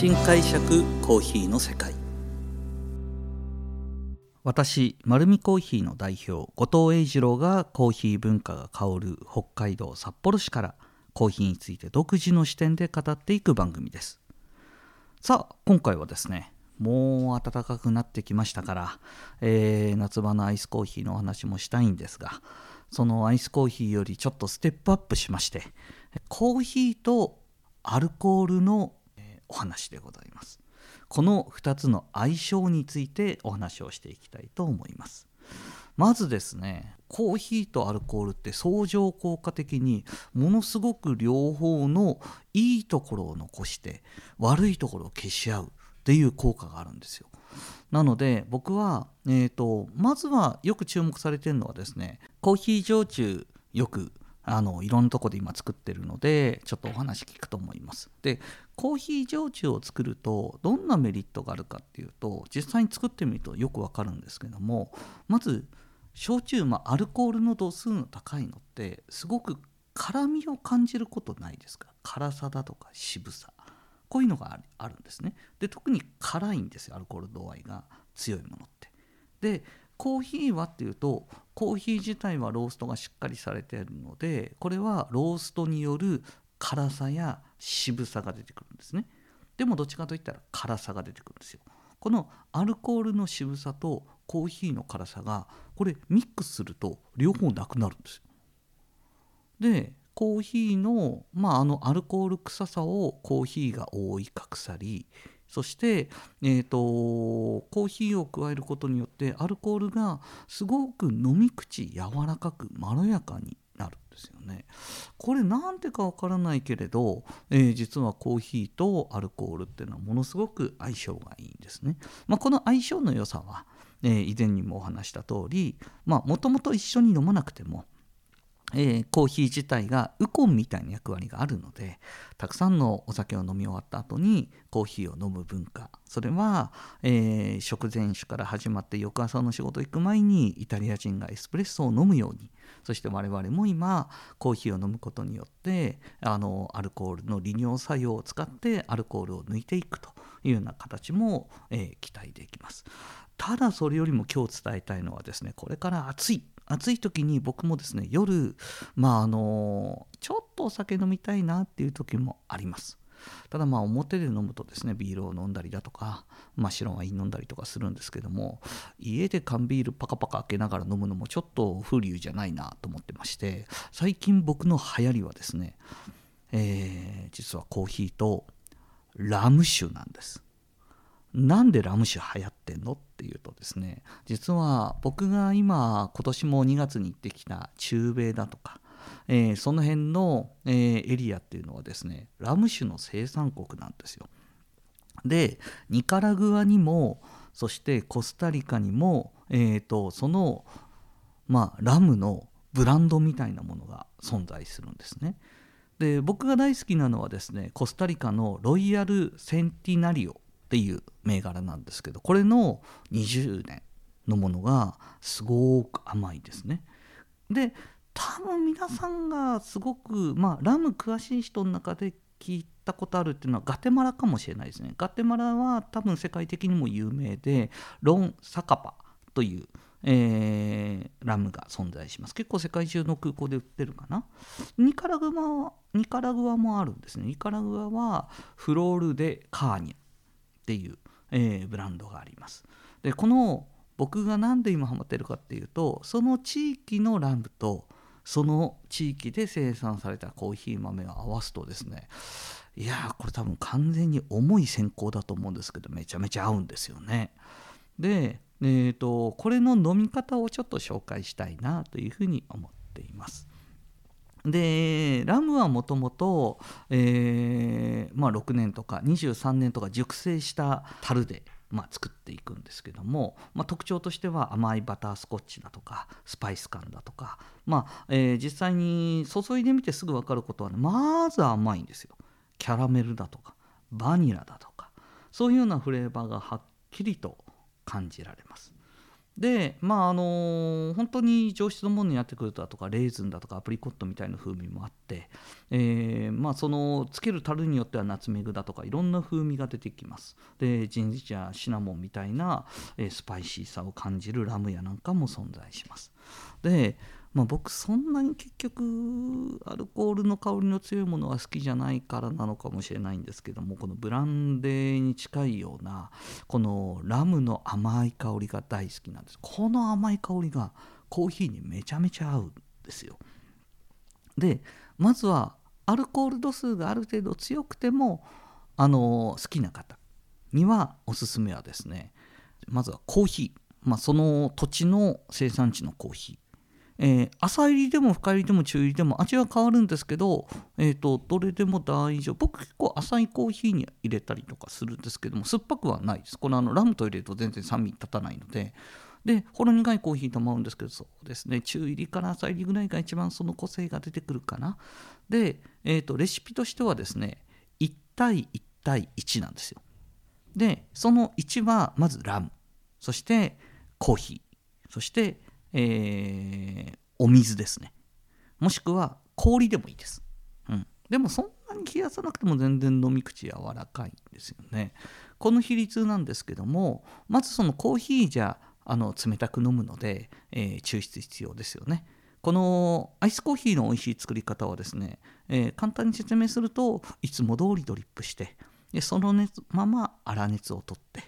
新解釈コーヒーの世界。私丸見コーヒーの代表後藤英二郎がコーヒー文化が香る北海道札幌市からコーヒーについて独自の視点で語っていく番組です。さあ今回はですねもう暖かくなってきましたから、えー、夏場のアイスコーヒーのお話もしたいんですがそのアイスコーヒーよりちょっとステップアップしましてコーヒーとアルコールの、お話でございます。この2つの相性についてお話をしていきたいと思います。まずですねコーヒーとアルコールって相乗効果的にものすごく両方のいいところを残して悪いところを消し合うっていう効果があるんですよ。なので僕は、えーと、まずはよく注目されてるのはですねコーヒー焼酎よくあのいろんなとこで今作ってるのでちょっとお話聞くと思います。でコーヒー焼酎を作るとどんなメリットがあるかっていうと実際に作ってみるとよくわかるんですけどもまず焼酎、まあ、アルコールの度数の高いのってすごく辛みを感じることないですか？辛さだとか渋さ。こういうのがあるんですね。で特に辛いんですよアルコール度合いが強いものって。でコーヒーはっていうとコーヒー自体はローストがしっかりされているのでこれはローストによる辛さや渋さが出てくるんですね。でもどっちかといったら辛さが出てくるんですよ。このアルコールの渋さとコーヒーの辛さがこれミックスすると両方なくなるんですよ。でコーヒーの,、まあ、あのアルコール臭さをコーヒーが覆い隠さりそして、えーと、コーヒーを加えることによってアルコールがすごく飲み口柔らかくまろやかになるんですよね。これなんでかわからないけれど、えー、実はコーヒーとアルコールっていうのはものすごく相性がいいんですね。まあ、この相性の良さは、えー、以前にもお話した通りもともと一緒に飲まなくてもえー、コーヒー自体がウコンみたいな役割があるのでたくさんのお酒を飲み終わった後にコーヒーを飲む文化。それは、えー、食前酒から始まって翌朝の仕事行く前にイタリア人がエスプレッソを飲むように。そして我々も今コーヒーを飲むことによってあのアルコールの利尿作用を使ってアルコールを抜いていくというような形も、えー、期待できます。ただそれよりも今日伝えたいのはですねこれから暑い。暑い時に僕もですね夜まああのちょっとお酒飲みたいなっていう時もあります。ただまあ表で飲むとですねビールを飲んだりだとか、まあ、白ワイン飲んだりとかするんですけども家で缶ビールパカパカ開けながら飲むのもちょっと風流じゃないなと思ってまして最近僕の流行りはですね、えー、実はコーヒーとラム酒なんです。なんでラム酒流行ってんの？っていうとですね実は僕が今今年も2月に行ってきた中米だとか、えー、その辺の、えー、エリアっていうのはですねラム酒の生産国なんですよ。でニカラグアにもそしてコスタリカにも、えーと、その、まあ、ラムのブランドみたいなものが存在するんですね。で僕が大好きなのはですねコスタリカのロイヤル・センティナリオっていう銘柄なんですけどこれの20年のものがすごく甘いですね。で多分皆さんがすごくまあラム詳しい人の中で聞いたことあるっていうのはガテマラかもしれないですね。ガテマラは多分世界的にも有名でロン・サカパという、えー、ラムが存在します。結構世界中の空港で売ってるかな。ニカラグアニカラグアもあるんですね。ニカラグアはフロール・デ・カーニャっていう、えー、ブランドがあります。でこの僕が何で今ハマってるかっていうとその地域のラムとその地域で生産されたコーヒー豆を合わすとですねいやこれ多分完全に重い選考だと思うんですけどめちゃめちゃ合うんですよね。で、えーとこれの飲み方をちょっと紹介したいなというふうに思っています。でラムはもともと6年とか23年とか熟成した樽で、まあ、作っていくんですけども、まあ、特徴としては甘いバタースコッチだとかスパイス感だとか、まあえー、実際に注いでみてすぐ分かることは、ね、まず甘いんですよ。キャラメルだとかバニラだとかそういうようなフレーバーがはっきりと感じられます。でまああの本当に上質のものになってくるととかレーズンだとかアプリコットみたいな風味もあって、えー、まあそのつける樽によってはナツメグだとかいろんな風味が出てきます。でジンジャーシナモンみたいな、えー、スパイシーさを感じるラムやなんかも存在します。でまあ、僕そんなに結局アルコールの香りの強いものは好きじゃないからなのかもしれないんですけどもこのブランデーに近いようなこのラムの甘い香りが大好きなんです。この甘い香りがコーヒーにめちゃめちゃ合うんですよ。でまずはアルコール度数がある程度強くてもあの好きな方にはおすすめはですねまずはコーヒー、まあ、その土地の生産地のコーヒー。えー、浅入りでも深入りでも中入りでも味は変わるんですけど、えーと、どれでも大丈夫。僕結構浅いコーヒーに入れたりとかするんですけども酸っぱくはないです。このあのラムと入れると全然酸味立たないので。でほろ苦いコーヒーとも合うんですけどそうですね。中入りから浅入りぐらいが一番その個性が出てくるかな。で、えーと、とレシピとしてはですね1対1対1なんですよ。でその1はまずラム。そしてコーヒー。そしてえー、お水ですね。もしくは氷でもいいです。うん、でもそんなに冷やさなくても全然飲み口柔らかいんですよね。この比率なんですけどもまずそのコーヒーじゃあの冷たく飲むので、えー、抽出必要ですよね。このアイスコーヒーの美味しい作り方はですね、えー、簡単に説明するといつも通りドリップしてでその熱まま粗熱を取って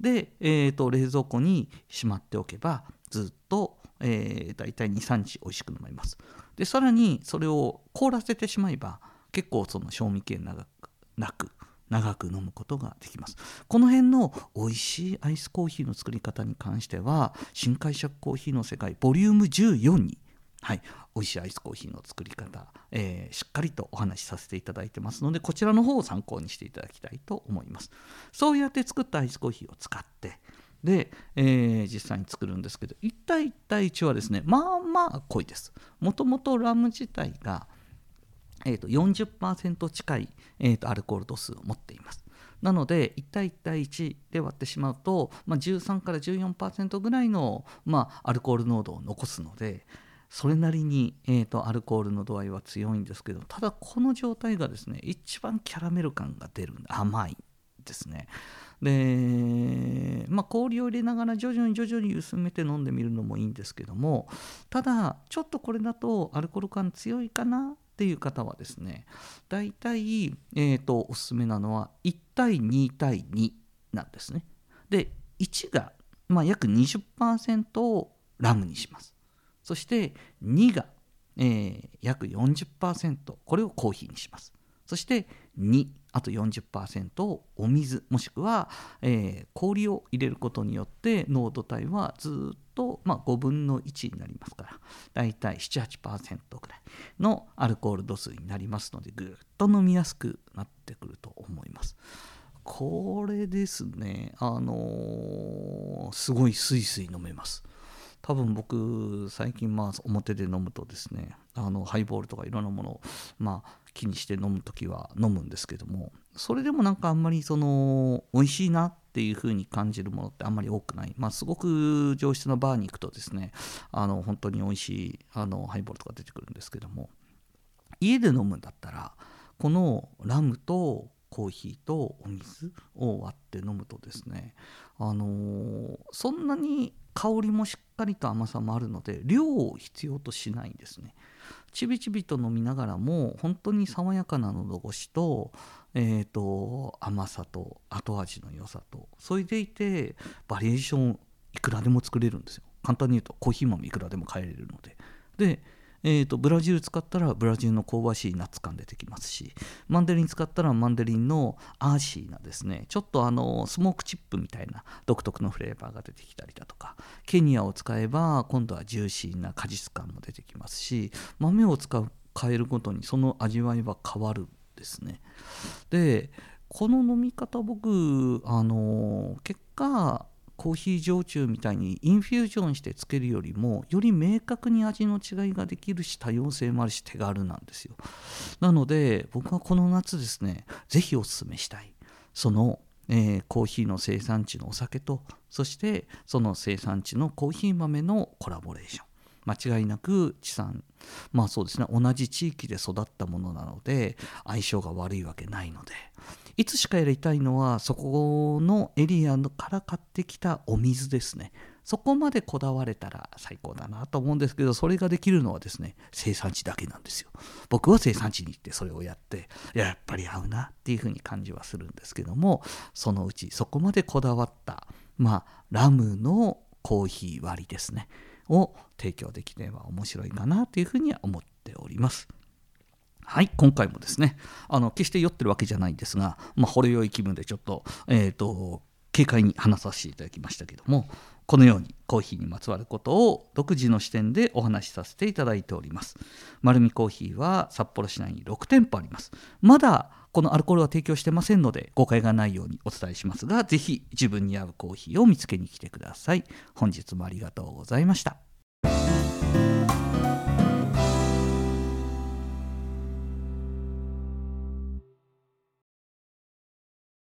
で、えーと冷蔵庫にしまっておけばずっとえ、大体23日美味しく飲めます。でさらにそれを凍らせてしまえば結構その賞味期限長くなく長く飲むことができます。この辺の美味しいアイスコーヒーの作り方に関しては新解釈コーヒーの世界ボリューム14にはい、美味しいアイスコーヒーの作り方、えー、しっかりとお話しさせていただいてますのでこちらの方を参考にしていただきたいと思います。そうやって作ったアイスコーヒーを使ってで、えー、実際に作るんですけど1対1対1はですねまあまあ濃いです。もともとラム自体が、えーと、40%近い、えーと、アルコール度数を持っています。なので1対1対1で割ってしまうと、まあ、13から14%ぐらいの、まあ、アルコール濃度を残すのでそれなりに、えーとアルコールの度合いは強いんですけどただこの状態がですね一番キャラメル感が出る甘いですね。で、まあ、氷を入れながら徐々に徐々に薄めて飲んでみるのもいいんですけどもただちょっとこれだとアルコール感強いかなっていう方はですね大体、えーと、おすすめなのは1対2対2なんですね。で1が、まあ、約20%をラムにします。そして2が、えー、約40%これをコーヒーにします。そして2あと40%をお水もしくは、えー、氷を入れることによって濃度帯はずっと、まあ、5分の1になりますからだいたい78%ぐらいのアルコール度数になりますのでぐっと飲みやすくなってくると思います。これですね、あのー、すごいスイスイ飲めます。多分僕最近まあ表で飲むとですねあのハイボールとかいろんなものをまあ気にして飲む時は飲むんですけどもそれでもなんかあんまりその美味しいなっていう風に感じるものってあんまり多くない、まあ、すごく上質なバーに行くとですねあの本当に美味しいあのハイボールとか出てくるんですけども家で飲むんだったらこのラムとコーヒーとお水を割って飲むとですねあの、そんなに香りもしっかりと甘さもあるので量を必要としないんですね。ちびちびと飲みながらも本当に爽やかな喉越しと,、えーと、甘さと後味の良さとそれでいてバリエーションいくらでも作れるんですよ。簡単に言うとコーヒー豆いくらでも買えれるので。でえーと、ブラジル使ったらブラジルの香ばしいナッツ感出てきますしマンデリン使ったらマンデリンのアーシーなですね。ちょっとあのスモークチップみたいな独特のフレーバーが出てきたりだとかケニアを使えば今度はジューシーな果実感も出てきますし豆を使う変えるごとにその味わいは変わるんですね。でこの飲み方僕あの結果コーヒー焼酎みたいにインフュージョンしてつけるよりもより明確に味の違いができるし多様性もあるし手軽なんですよ。なので僕はこの夏ですね是非おすすめしたい。そのえー、コーヒーの生産地のお酒とそしてその生産地のコーヒー豆のコラボレーション。間違いなく地産まあそうですね同じ地域で育ったものなので相性が悪いわけないので。いつしかやりたいのはそこのエリアから買ってきたお水ですねそこまでこだわれたら最高だなと思うんですけどそれができるのはですね生産地だけなんですよ僕は生産地に行ってそれをやってやっぱり合うなっていうふうに感じはするんですけどもそのうちそこまでこだわったまあラムのコーヒー割りですねを提供できれば面白いかなというふうには思っております。はい、今回もですね、あの決して酔ってるわけじゃないんですが、まあ、ほろ酔い気分でちょっと、えっ、ー、と、軽快に話させていただきましたけども、このようにコーヒーにまつわることを独自の視点でお話しさせていただいております。丸るコーヒーは札幌市内に6店舗あります。まだこのアルコールは提供してませんので誤解がないようにお伝えしますが、ぜひ自分に合うコーヒーを見つけに来てください。本日もありがとうございました。